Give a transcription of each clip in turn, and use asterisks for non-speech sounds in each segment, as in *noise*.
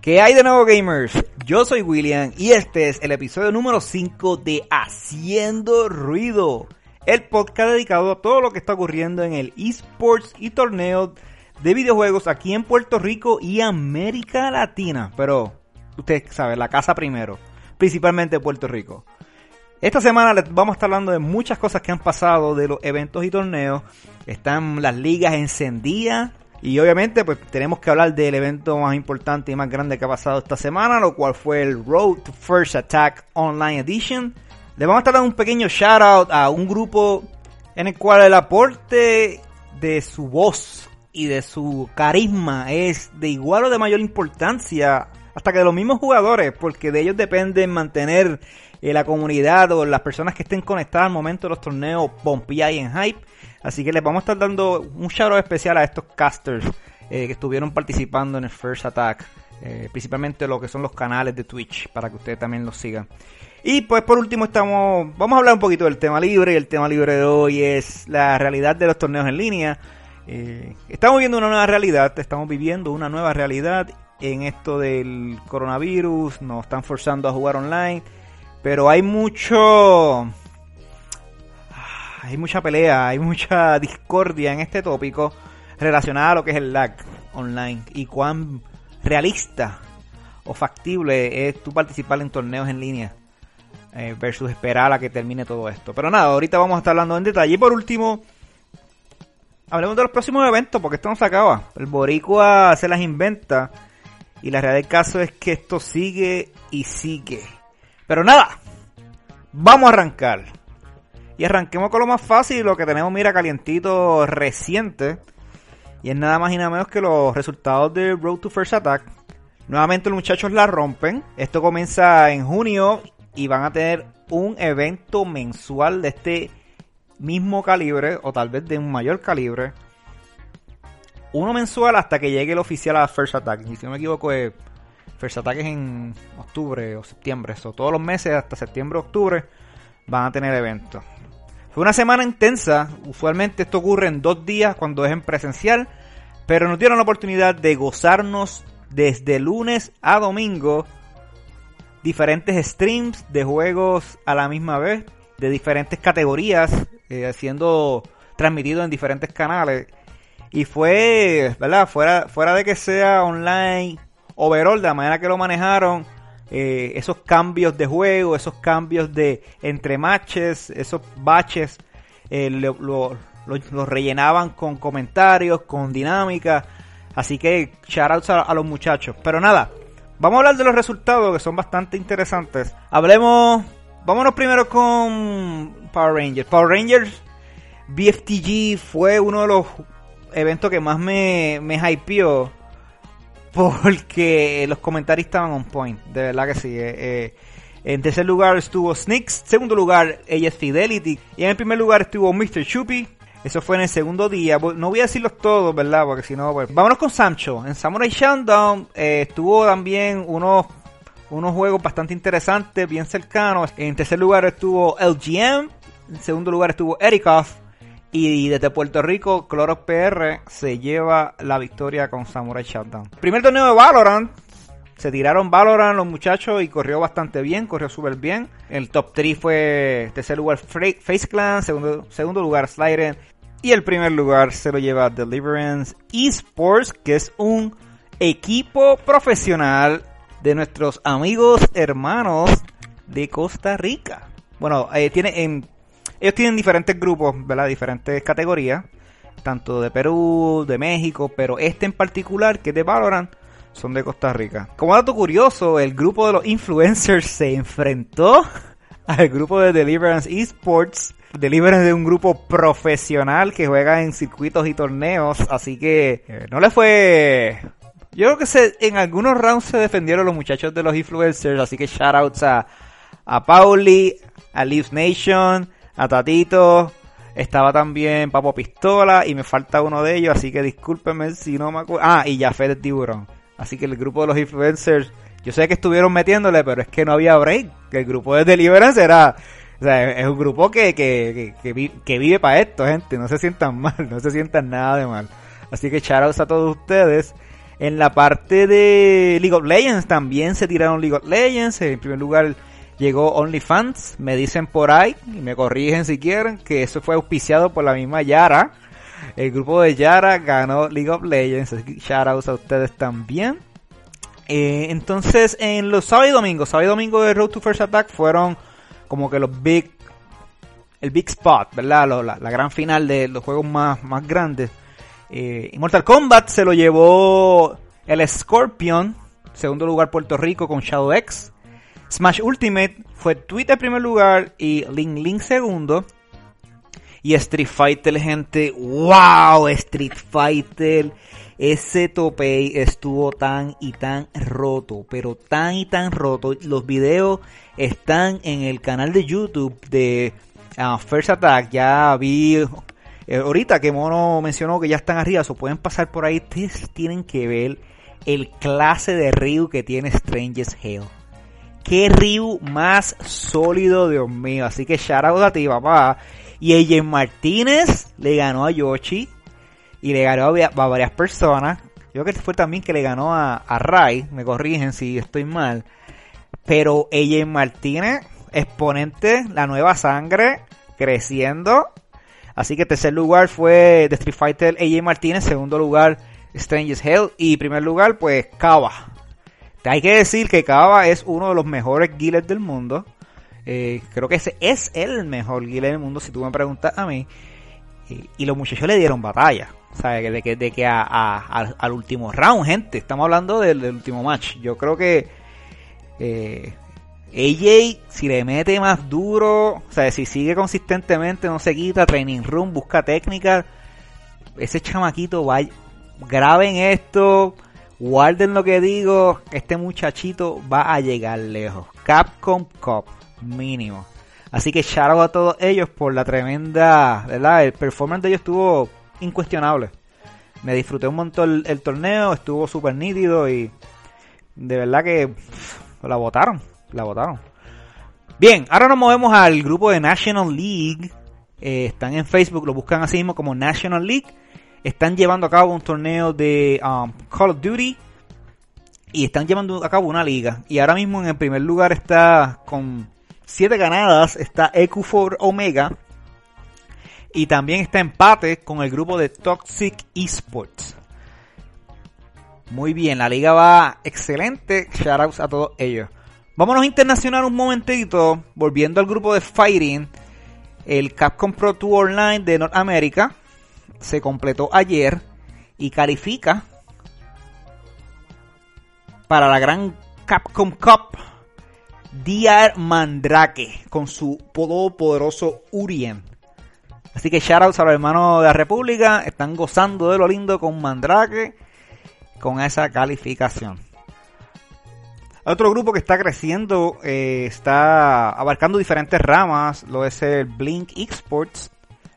¿Qué hay de nuevo gamers? Yo soy William y este es el episodio número 5 de Haciendo Ruido, el podcast dedicado a todo lo que está ocurriendo en el esports y torneos de videojuegos aquí en Puerto Rico y América Latina. Pero usted sabe, la casa primero, principalmente Puerto Rico. Esta semana les vamos a estar hablando de muchas cosas que han pasado de los eventos y torneos. Están las ligas encendidas, y obviamente, pues tenemos que hablar del evento más importante y más grande que ha pasado esta semana, lo cual fue el Road to First Attack Online Edition. Le vamos a estar dando un pequeño shout out a un grupo en el cual el aporte de su voz y de su carisma es de igual o de mayor importancia hasta que de los mismos jugadores, porque de ellos depende mantener eh, la comunidad o las personas que estén conectadas al momento de los torneos pompeadas y en hype. Así que les vamos a estar dando un shout especial a estos casters eh, que estuvieron participando en el First Attack. Eh, principalmente lo que son los canales de Twitch, para que ustedes también los sigan. Y pues por último estamos, vamos a hablar un poquito del tema libre. Y el tema libre de hoy es la realidad de los torneos en línea. Estamos viendo una nueva realidad, estamos viviendo una nueva realidad en esto del coronavirus, nos están forzando a jugar online, pero hay mucho hay mucha pelea, hay mucha *laughs* discordia en este tópico relacionada a lo que es el lag online y cuán realista o factible es tú participar en torneos en línea eh, versus esperar a que termine todo esto. Pero nada, ahorita vamos a estar hablando en detalle. Y por último, hablemos de los próximos eventos porque esto no se acaba. El Boricua se las inventa y la realidad del caso es que esto sigue y sigue. Pero nada, vamos a arrancar. Y arranquemos con lo más fácil, lo que tenemos, mira, calientito reciente. Y es nada más y nada menos que los resultados de Road to First Attack. Nuevamente los muchachos la rompen. Esto comienza en junio y van a tener un evento mensual de este mismo calibre o tal vez de un mayor calibre. Uno mensual hasta que llegue el oficial a First Attack. Y si no me equivoco, es First Attack es en octubre o septiembre. O todos los meses hasta septiembre o octubre van a tener eventos. Fue una semana intensa, usualmente esto ocurre en dos días cuando es en presencial, pero nos dieron la oportunidad de gozarnos desde lunes a domingo diferentes streams de juegos a la misma vez, de diferentes categorías, eh, siendo transmitido en diferentes canales. Y fue, ¿verdad? Fuera, fuera de que sea online, overall, de la manera que lo manejaron, eh, esos cambios de juego, esos cambios de entre matches, esos baches, eh, los rellenaban con comentarios, con dinámica. Así que shoutouts a, a los muchachos. Pero nada, vamos a hablar de los resultados que son bastante interesantes. Hablemos, vámonos primero con Power Rangers. Power Rangers BFTG fue uno de los eventos que más me, me hypeó porque los comentarios estaban on point, de verdad que sí. Eh, eh. en tercer lugar estuvo Snicks, segundo lugar ella Fidelity y en el primer lugar estuvo Mr. Chupi. Eso fue en el segundo día. No voy a decirlos todos, ¿verdad? Porque si no, pues... Vámonos con Sancho. En Samurai Showdown eh, estuvo también unos, unos juegos bastante interesantes, bien cercanos. En tercer lugar estuvo LGM. En segundo lugar estuvo Erikoff. Y desde Puerto Rico, Clorox PR se lleva la victoria con Samurai Shutdown. Primer torneo de Valorant. Se tiraron Valorant los muchachos y corrió bastante bien, corrió súper bien. El top 3 fue tercer lugar Face Clan, segundo, segundo lugar Slyden y el primer lugar se lo lleva Deliverance Esports, que es un equipo profesional de nuestros amigos hermanos de Costa Rica. Bueno, eh, tiene en ellos tienen diferentes grupos, ¿verdad? Diferentes categorías, tanto de Perú, de México, pero este en particular, que es de Valorant, son de Costa Rica. Como dato curioso, el grupo de los influencers se enfrentó *laughs* al grupo de Deliverance Esports. Deliverance de un grupo profesional que juega en circuitos y torneos, así que eh, no le fue yo creo que se, en algunos rounds se defendieron los muchachos de los influencers, así que shoutouts a, a Pauli, a Leaves Nation, a Tatito, estaba también Papo Pistola y me falta uno de ellos, así que discúlpenme si no me acuerdo. Ah, y Jafet el Tiburón. Así que el grupo de los influencers, yo sé que estuvieron metiéndole, pero es que no había break. Que el grupo de Deliverance era O sea, es un grupo que, que, que, vive para esto, gente. No se sientan *laughs* mal, no se sientan nada de mal. Así que shoutouts a todos ustedes. En la parte de League of Legends también se tiraron League of Legends. En primer lugar llegó OnlyFans. Me dicen por ahí, y me corrigen si quieren, que eso fue auspiciado por la misma Yara. El grupo de Yara ganó League of Legends. Shoutouts a ustedes también. Eh, entonces, en los sábados y domingos, sábado y domingo de Road to First Attack fueron como que los big, el big spot, ¿verdad? la, gran final de los juegos más, más grandes. Eh, Mortal Kombat se lo llevó el Scorpion, segundo lugar Puerto Rico con Shadow X. Smash Ultimate fue Twitter primer lugar y Link Link segundo. Y Street Fighter, gente, wow, Street Fighter ese topey estuvo tan y tan roto, pero tan y tan roto. Los videos están en el canal de YouTube de ah, First Attack. Ya vi eh, ahorita que Mono mencionó que ya están arriba, o pueden pasar por ahí. Ustedes tienen que ver el clase de Ryu que tiene Strange's Hell. Qué Ryu más sólido, Dios mío. Así que shout out a ti, papá. Y AJ Martínez le ganó a Yoshi y le ganó a, varias personas. Yo creo que fue también que le ganó a, a Ray, me corrigen si estoy mal. Pero ella Martínez, exponente, la nueva sangre, creciendo. Así que tercer lugar fue de Street Fighter AJ Martínez, segundo lugar Strange's Hell y primer lugar pues Kava. Hay que decir que Kava es uno de los mejores guilers del mundo. Eh, creo que ese es el mejor guiler del mundo si tú me preguntas a mí. y los muchachos le dieron batalla. ¿Sabes? De que, de que a, al último round, gente. Estamos hablando del, último match. Yo creo que eh, AJ, si le mete más duro, o sea, si sigue consistentemente, no se quita, training room, busca técnica, ese chamaquito va, graben esto, guarden lo que digo, este muchachito va a llegar lejos. Capcom Cup, mínimo. Así que shout a todos ellos por la tremenda, ¿verdad? El performance de ellos estuvo incuestionable. Me disfruté un montón el, torneo, estuvo súper nítido y de verdad que la votaron, la votaron. Bien, ahora nos movemos al grupo de National League. Eh, están en Facebook, lo buscan así mismo como National League. Están llevando a cabo un torneo de um, Call of Duty y están llevando a cabo una liga. Y ahora mismo en el primer lugar está con 7 ganadas, está EQ4 Omega y también está empate con el grupo de Toxic Esports. Muy bien, la liga va excelente. Shoutouts a todos ellos. Vámonos internacional un momentito. Volviendo al grupo de Fighting. El Capcom Pro Tour Online de Norteamérica se completó ayer y califica para la gran Capcom Cup DR Mandrake con su poderoso Urien. Así que shoutouts a los hermanos de la República. Están gozando de lo lindo con Mandrake. Con esa calificación. Otro grupo que está creciendo, eh, está abarcando diferentes ramas, lo es el Blink Exports.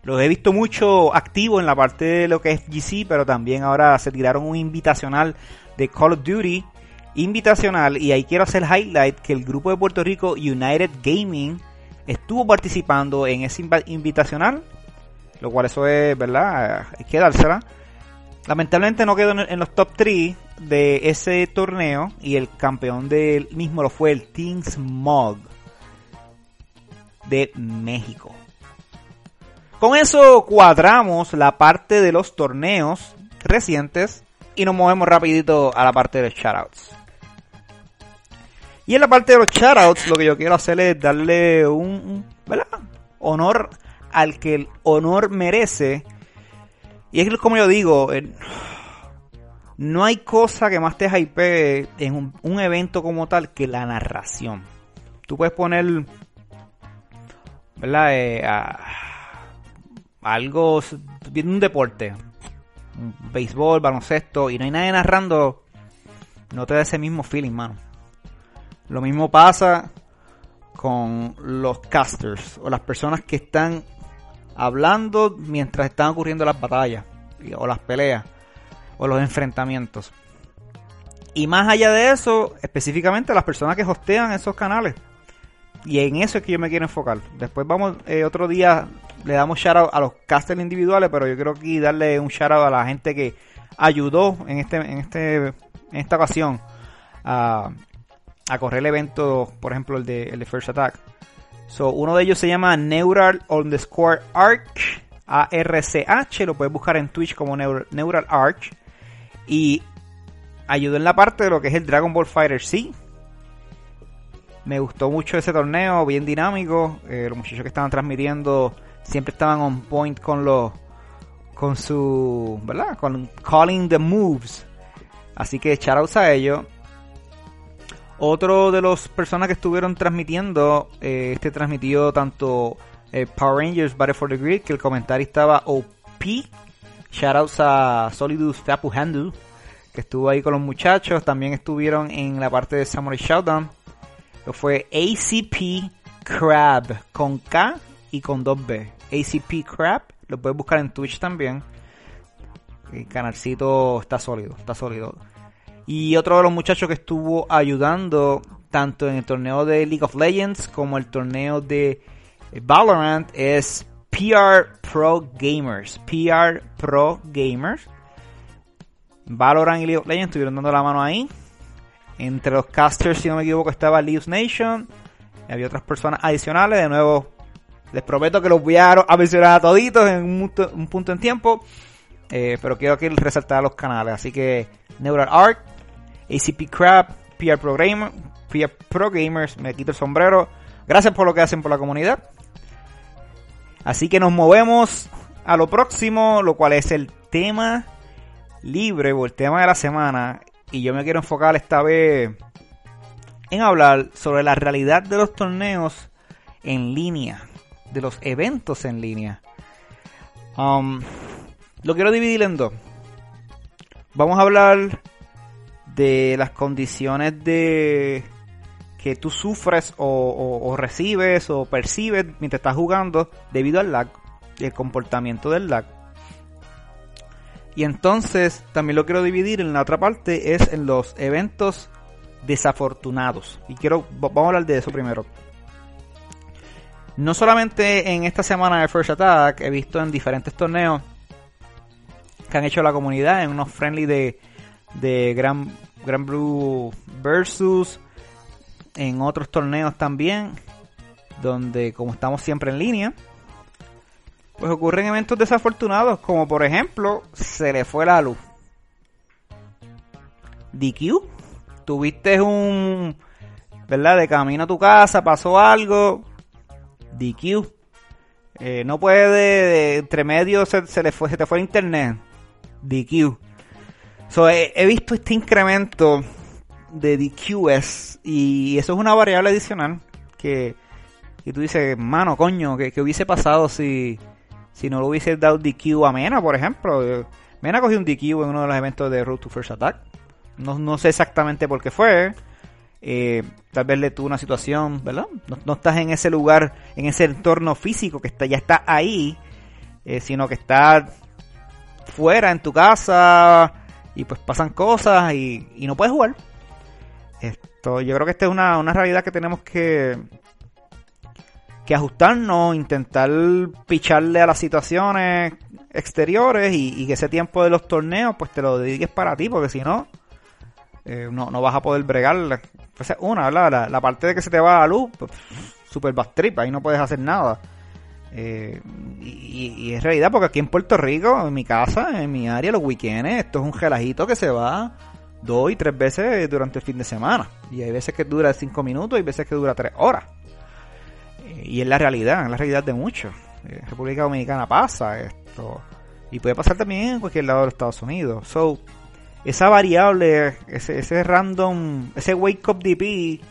Los he visto mucho activo en la parte de lo que es GC, pero también ahora se tiraron un invitacional de Call of Duty. Invitacional, y ahí quiero hacer highlight que el grupo de Puerto Rico United Gaming estuvo participando en ese invitacional lo cual eso es, ¿verdad? Hay que dársela. Lamentablemente no quedó en los top 3 de ese torneo y el campeón del mismo lo fue el Team Smog de México. Con eso cuadramos la parte de los torneos recientes y nos movemos rapidito a la parte de los shoutouts. Y en la parte de los shoutouts lo que yo quiero hacer es darle un, ¿verdad? honor al que el honor merece. Y es como yo digo, no hay cosa que más te hype en un, evento como tal que la narración. Tú puedes poner, ¿verdad? Eh, algo, viendo un deporte, béisbol, baloncesto, y no hay nadie narrando, no te da ese mismo feeling, mano. Lo mismo pasa con los casters o las personas que están hablando mientras están ocurriendo las batallas o las peleas o los enfrentamientos. Y más allá de eso, específicamente las personas que hostean esos canales. Y en eso es que yo me quiero enfocar. Después vamos, eh, otro día le damos shout out a los casters individuales, pero yo quiero aquí darle un shout out a la gente que ayudó en este, en este, esta ocasión a, a correr el evento, por ejemplo, el de, el de First Attack. So, uno de ellos se llama Neural underscore Arch, A-R-C-H, lo puedes buscar en Twitch como Neural, Neural Arch. Y ayudó en la parte de lo que es el Dragon Ball Fighter C. Me gustó mucho ese torneo, bien dinámico. Eh, los muchachos que estaban transmitiendo siempre estaban on point con los con su, ¿verdad? Con calling the moves. Así que shoutouts a ellos. Otro de los personas que estuvieron transmitiendo, eh, este transmitió tanto eh, Power Rangers Battle for the Grid, que el comentario estaba OP. Shoutouts a Solidus Tapu Handle, que estuvo ahí con los muchachos. También estuvieron en la parte de Samurai Showdown. Fue ACP Crab, con K y con 2B. ACP Crab, lo puedes buscar en Twitch también. El canalcito está sólido, está sólido. Y otro de los muchachos que estuvo ayudando tanto en el torneo de League of Legends como el torneo de Valorant es PR Pro Gamers. PR Pro Gamers. Valorant y League of Legends estuvieron dando la mano ahí. Entre los casters, si no me equivoco, estaba League Nation. Había otras personas adicionales. De nuevo, les prometo que los voy a, mencionar a toditos en un, punto en tiempo. Eh, pero quiero que resaltar los canales. Así que Neural Art, ACP Crab, PR Pro, PR Pro Gamers, me quito el sombrero. Gracias por lo que hacen por la comunidad. Así que nos movemos a lo próximo, lo cual es el tema libre o el tema de la semana. Y yo me quiero enfocar esta vez en hablar sobre la realidad de los torneos en línea, de los eventos en línea. Um, lo quiero dividir en dos. Vamos a hablar de las condiciones de que tú sufres o, recibes o percibes mientras estás jugando debido al lag el comportamiento del lag. Y entonces también lo quiero dividir en la otra parte es en los eventos desafortunados. Y quiero vamos a hablar de eso primero. No solamente en esta semana de First Attack he visto en diferentes torneos que han hecho la comunidad en unos friendly de de Gran, Gran Blue versus en otros torneos también donde como estamos siempre en línea pues ocurren eventos desafortunados como por ejemplo se le fue la luz. DQ tuviste un verdad de camino a tu casa pasó algo DQ eh, no puede entre medio se, le fue se te fue el internet DQ he, visto este incremento de DQS y eso es una variable adicional que, que tú dices, mano, coño, que, hubiese pasado si, si no lo hubiese dado DQ a Mena, por ejemplo. Mena cogió un DQ en uno de los eventos de Road to First Attack. No, sé exactamente por qué fue. Eh, tal vez le tuvo una situación, ¿verdad? No, estás en ese lugar, en ese entorno físico que está, ya está ahí, eh, sino que está fuera en tu casa, y pues pasan cosas y, no puedes jugar. Esto, yo creo que esta es una, realidad que tenemos que, que ajustarnos, intentar picharle a las situaciones exteriores y, que ese tiempo de los torneos pues te lo dediques para ti, porque si no, eh, no, vas a poder bregarle. Pues una, La, la, parte de que se te va la luz, pues, super bastripa, ahí no puedes hacer nada. Eh, y, es realidad porque aquí en Puerto Rico, en mi casa, en mi área, los weekends, esto es un gelajito que se va dos y tres veces durante el fin de semana. Y hay veces que dura cinco minutos y veces que dura tres horas. Eh, y es la realidad, es la realidad de muchos. En República Dominicana pasa esto. Y puede pasar también en cualquier lado de los Estados Unidos. So, esa variable, ese, ese random, ese wake up DP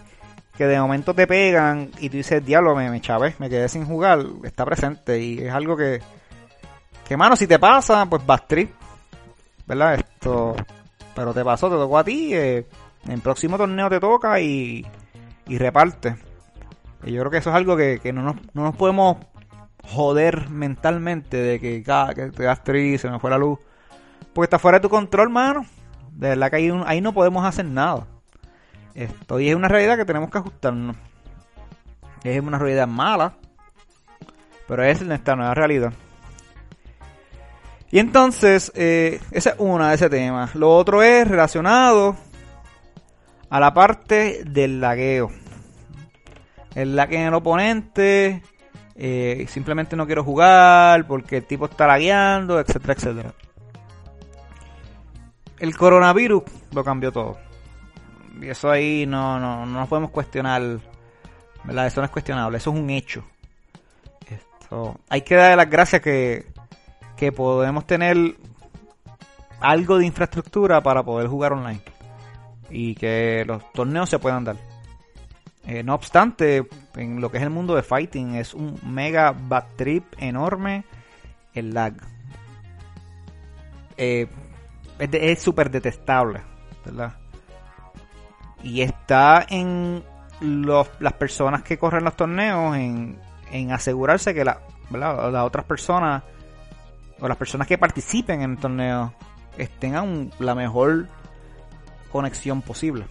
que de momento te pegan y tú dices, diablo, me, me me quedé sin jugar, está presente y es algo que, que mano, si te pasa, pues vas trip, ¿verdad? Esto, pero te pasó, te tocó a ti, eh, en el próximo torneo te toca y, y reparte. Y yo creo que eso es algo que, que no, nos, no nos podemos joder mentalmente de que, ah, que te das triste, se me fue la luz. Porque está fuera de tu control, mano. De verdad que ahí, no podemos hacer nada. Esto y es una realidad que tenemos que ajustarnos. Es una realidad mala, pero es nuestra nueva realidad. Y entonces, eh, esa es una de ese tema. Lo otro es relacionado a la parte del lagueo. El lag en el oponente, eh, simplemente no quiero jugar porque el tipo está lagueando, etcétera, etcétera. El coronavirus lo cambió todo. Y eso ahí no, no, no nos podemos cuestionar. ¿verdad? Eso no es cuestionable, eso es un hecho. Esto, hay que darle las gracias que que podemos tener algo de infraestructura para poder jugar online y que los torneos se puedan dar. Eh, no obstante, en lo que es el mundo de fighting es un mega bad trip enorme el lag. Eh, es súper detestable, ¿verdad? Y está en los, las personas que corren los torneos en, en asegurarse que la, las otras personas o las personas que participen en el torneo tengan la mejor conexión posible.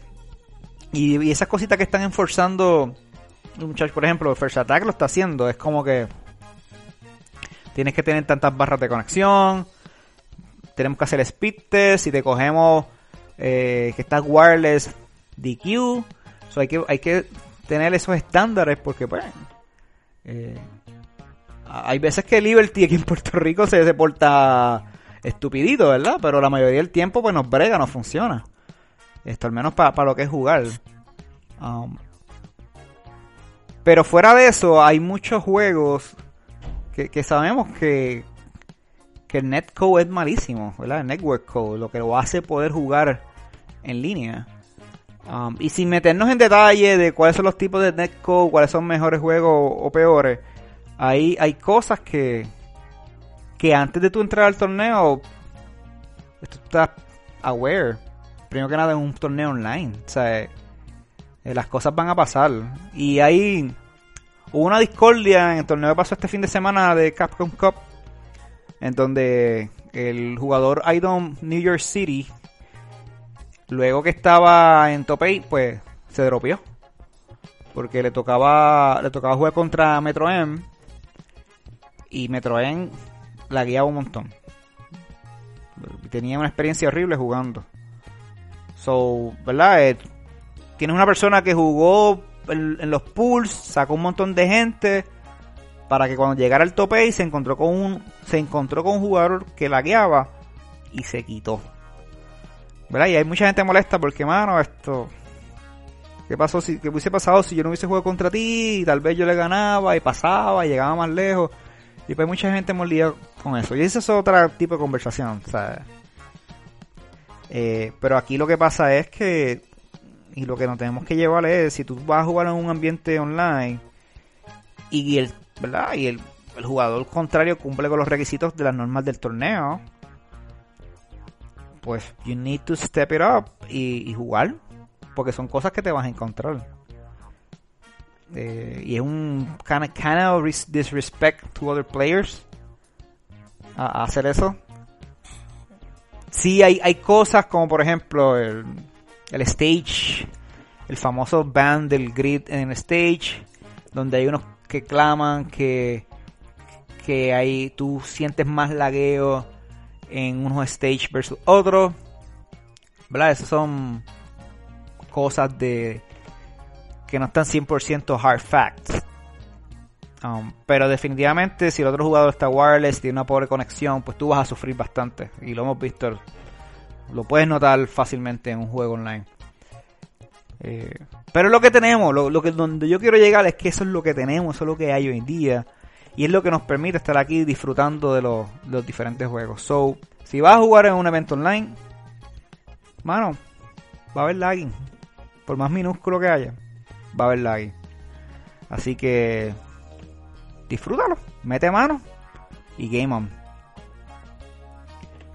Y, esas cositas que están enforzando muchachos, por ejemplo, First Attack lo está haciendo, es como que tienes que tener tantas barras de conexión, tenemos que hacer speed test, si te cogemos eh, que está wireless DQ, hay, que, hay que tener esos estándares porque pues eh, hay veces que Liberty aquí en Puerto Rico se, se porta estupidito, ¿verdad? Pero la mayoría del tiempo pues nos brega, nos funciona. Esto al menos para lo que es jugar. Um, pero fuera de eso, hay muchos juegos que, sabemos que, que el netcode es malísimo, ¿verdad? El network code, lo que lo hace poder jugar en línea. Um, y sin meternos en detalle de cuáles son los tipos de netcode, cuáles son mejores juegos o peores, hay, hay cosas que, que antes de tú entrar al torneo, tú estás aware. Primero que nada en un torneo online. O sea, eh, las cosas van a pasar. Y hay hubo una discordia en el torneo que pasó este fin de semana de Capcom Cup. En donde el jugador Idom New York City, luego que estaba en top 8, pues se dropeó. Porque le tocaba, le tocaba jugar contra Metro M y Metroid la guiaba un montón. Tenía una experiencia horrible jugando. So, ¿verdad? Eh, tienes una persona que jugó en, los pools, sacó un montón de gente para que cuando llegara al tope y se encontró con un se encontró con un jugador que la guiaba y se quitó. ¿Verdad? Y hay mucha gente molesta porque, mano, esto ¿Qué pasó si qué hubiese pasado si yo no hubiese jugado contra ti? Y tal vez yo le ganaba y pasaba y llegaba más lejos. Y pues mucha gente molía con eso. Y ese es otro tipo de conversación, eh, pero aquí lo que pasa es que, y lo que nos tenemos que llevar es, si tú vas a jugar en un ambiente online y el, ¿verdad? Y el, jugador contrario cumple con los requisitos de las normas del torneo, pues you need to step it up y, jugar, porque son cosas que te vas a encontrar. Eh, y es un kind of, kind of disrespect to other players hacer eso. Sí, hay, hay cosas como por ejemplo el, el stage, el famoso band del grid en el stage, donde hay unos que claman que, que hay, tú sientes más lagueo en unos stage versus otros. ¿Verdad? Esas son cosas de, que no están 100% hard facts. Um, pero definitivamente si el otro jugador está wireless, tiene una pobre conexión, pues tú vas a sufrir bastante. Y lo hemos visto, lo puedes notar fácilmente en un juego online. Eh, pero es lo que tenemos, lo, que donde yo quiero llegar es que eso es lo que tenemos, eso es lo que hay hoy en día. Y es lo que nos permite estar aquí disfrutando de los, los diferentes juegos. So, si vas a jugar en un evento online, mano, va a haber lagging. Por más minúsculo que haya va a haber ahí. Así que disfrútalo, mete mano y game on.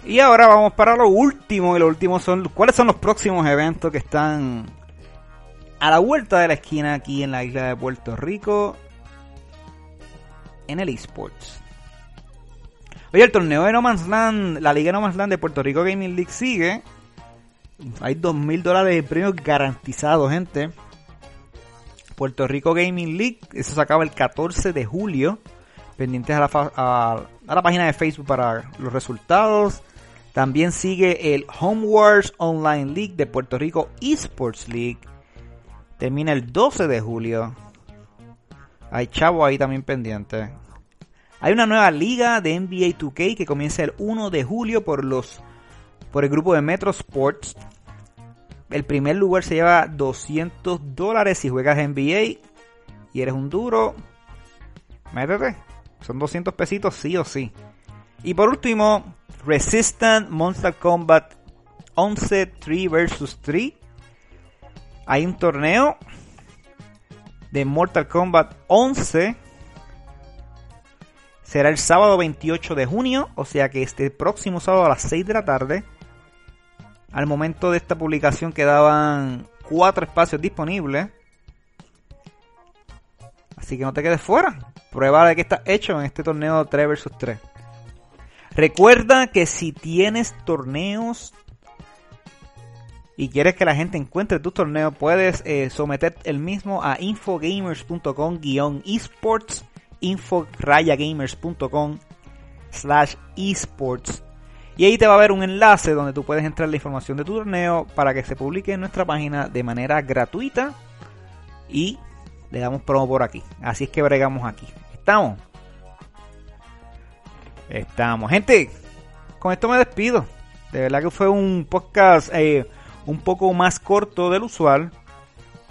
Y ahora vamos para lo último. Y lo último son cuáles son los próximos eventos que están a la vuelta de la esquina aquí en la isla de Puerto Rico. En el esports. Oye, el torneo de No Man's Land, la Liga No Man's Land de Puerto Rico Gaming League sigue. Hay dos mil dólares de premios garantizados, gente Puerto Rico Gaming League, eso se acaba el 14 de julio. Pendientes a la, a, la página de Facebook para los resultados. También sigue el Home Wars Online League de Puerto Rico Esports League. Termina el 12 de julio. Hay chavo ahí también pendiente. Hay una nueva liga de NBA 2K que comienza el 1 de julio por los por el grupo de Metro Sports. El primer lugar se lleva 200 dólares si juegas NBA y eres un duro. Métete. Son 200 pesitos sí o sí. Y por último, Resistant Monster Combat 11 3 vs 3. Hay un torneo de Mortal Kombat 11. Será el sábado 28 de junio, o sea que este próximo sábado a las 6 de la tarde. Al momento de esta publicación quedaban 4 espacios disponibles. Así que no te quedes fuera. Prueba de que está hecho en este torneo 3 vs 3. Recuerda que si tienes torneos y quieres que la gente encuentre tus torneos, puedes eh, someter el mismo a infogamers.com-esports, inforayagamers.com slash esports. Y ahí te va a haber un enlace donde tú puedes entrar la información de tu torneo para que se publique en nuestra página de manera gratuita y le damos promo por aquí. Así es que bregamos aquí. ¿Estamos? Estamos. Gente, con esto me despido. De verdad que fue un podcast eh, un poco más corto del usual,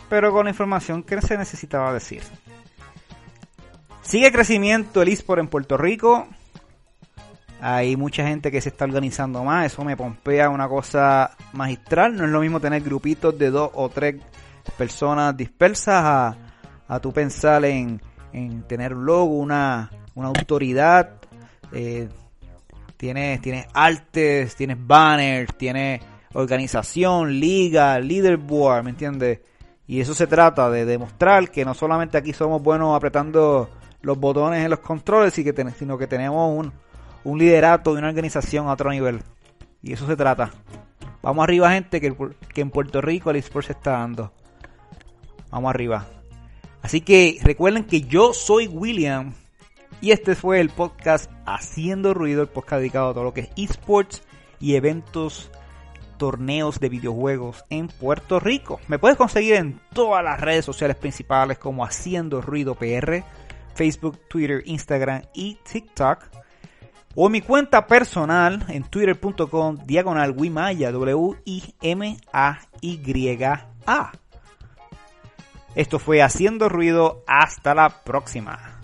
pero con la información que se necesitaba decir. Sigue crecimiento el eSport en Puerto Rico. Hay mucha gente que se está organizando más. Eso me pompea una cosa magistral. No es lo mismo tener grupitos de dos o tres personas dispersas a, a tu pensar en, en tener un logo, una, una autoridad. Eh, tienes, tienes artes, tienes banners, tienes organización, liga, leaderboard, ¿me entiendes? Y eso se trata de demostrar que no solamente aquí somos buenos apretando los botones en los controles, sino que tenemos un, un liderato y una organización a otro nivel. Y eso se trata. Vamos arriba, gente, que, que en Puerto Rico el eSport se está dando. Vamos arriba. Así que recuerden que yo soy William. Y este fue el podcast Haciendo Ruido, el podcast dedicado a todo lo que es esports y eventos torneos de videojuegos en Puerto Rico. Me puedes conseguir en todas las redes sociales principales como Haciendo Ruido PR, Facebook, Twitter, Instagram y TikTok. O mi cuenta personal en twitter.com diagonal Wimaya, W-I-M-A-Y-A. Esto fue Haciendo Ruido. Hasta la próxima.